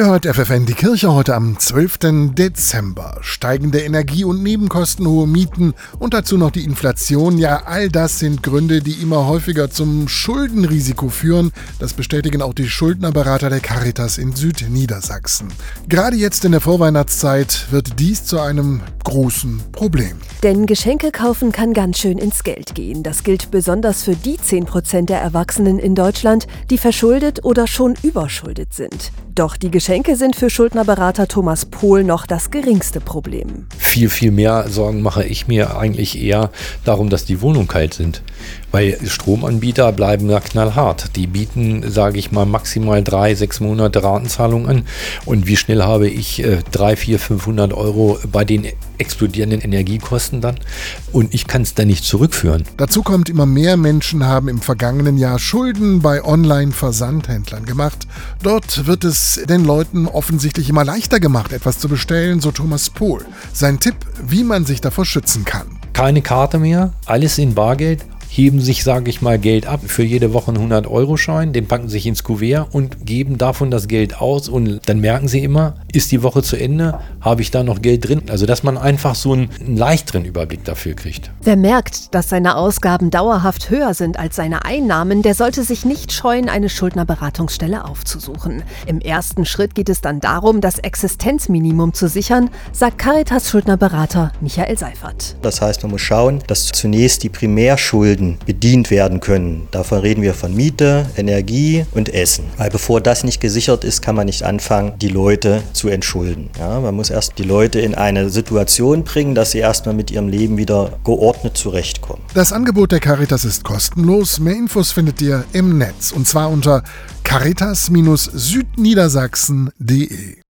Ihr hört FFN die Kirche heute am 12. Dezember. Steigende Energie- und Nebenkosten, hohe Mieten und dazu noch die Inflation. Ja, all das sind Gründe, die immer häufiger zum Schuldenrisiko führen. Das bestätigen auch die Schuldnerberater der Caritas in Südniedersachsen. Gerade jetzt in der Vorweihnachtszeit wird dies zu einem großen Problem. Denn Geschenke kaufen kann ganz schön ins Geld gehen. Das gilt besonders für die 10 Prozent der Erwachsenen in Deutschland, die verschuldet oder schon überschuldet sind. Doch die Geschenke sind für Schuldnerberater Thomas Pohl noch das geringste Problem. Viel, viel mehr Sorgen mache ich mir eigentlich eher darum, dass die Wohnungen kalt sind. Weil Stromanbieter bleiben da knallhart. Die bieten, sage ich mal, maximal drei, sechs Monate Ratenzahlung an. Und wie schnell habe ich äh, drei, vier, 500 Euro bei den explodierenden Energiekosten dann? Und ich kann es dann nicht zurückführen. Dazu kommt, immer mehr Menschen haben im vergangenen Jahr Schulden bei Online-Versandhändlern gemacht. Dort wird es den Leuten offensichtlich immer leichter gemacht, etwas zu bestellen, so Thomas Pohl. Sein Tipp, wie man sich davor schützen kann. Keine Karte mehr, alles in Bargeld heben sich, sage ich mal, Geld ab für jede Woche einen 100-Euro-Schein, den packen sich ins Kuvert und geben davon das Geld aus und dann merken sie immer, ist die Woche zu Ende, habe ich da noch Geld drin? Also, dass man einfach so einen, einen leichteren Überblick dafür kriegt. Wer merkt, dass seine Ausgaben dauerhaft höher sind als seine Einnahmen, der sollte sich nicht scheuen, eine Schuldnerberatungsstelle aufzusuchen. Im ersten Schritt geht es dann darum, das Existenzminimum zu sichern, sagt Caritas Schuldnerberater Michael Seifert. Das heißt, man muss schauen, dass zunächst die Primärschulden Bedient werden können. Davon reden wir von Miete, Energie und Essen. Weil bevor das nicht gesichert ist, kann man nicht anfangen, die Leute zu entschulden. Ja, man muss erst die Leute in eine Situation bringen, dass sie erstmal mit ihrem Leben wieder geordnet zurechtkommen. Das Angebot der Caritas ist kostenlos. Mehr Infos findet ihr im Netz und zwar unter caritas-südniedersachsen.de.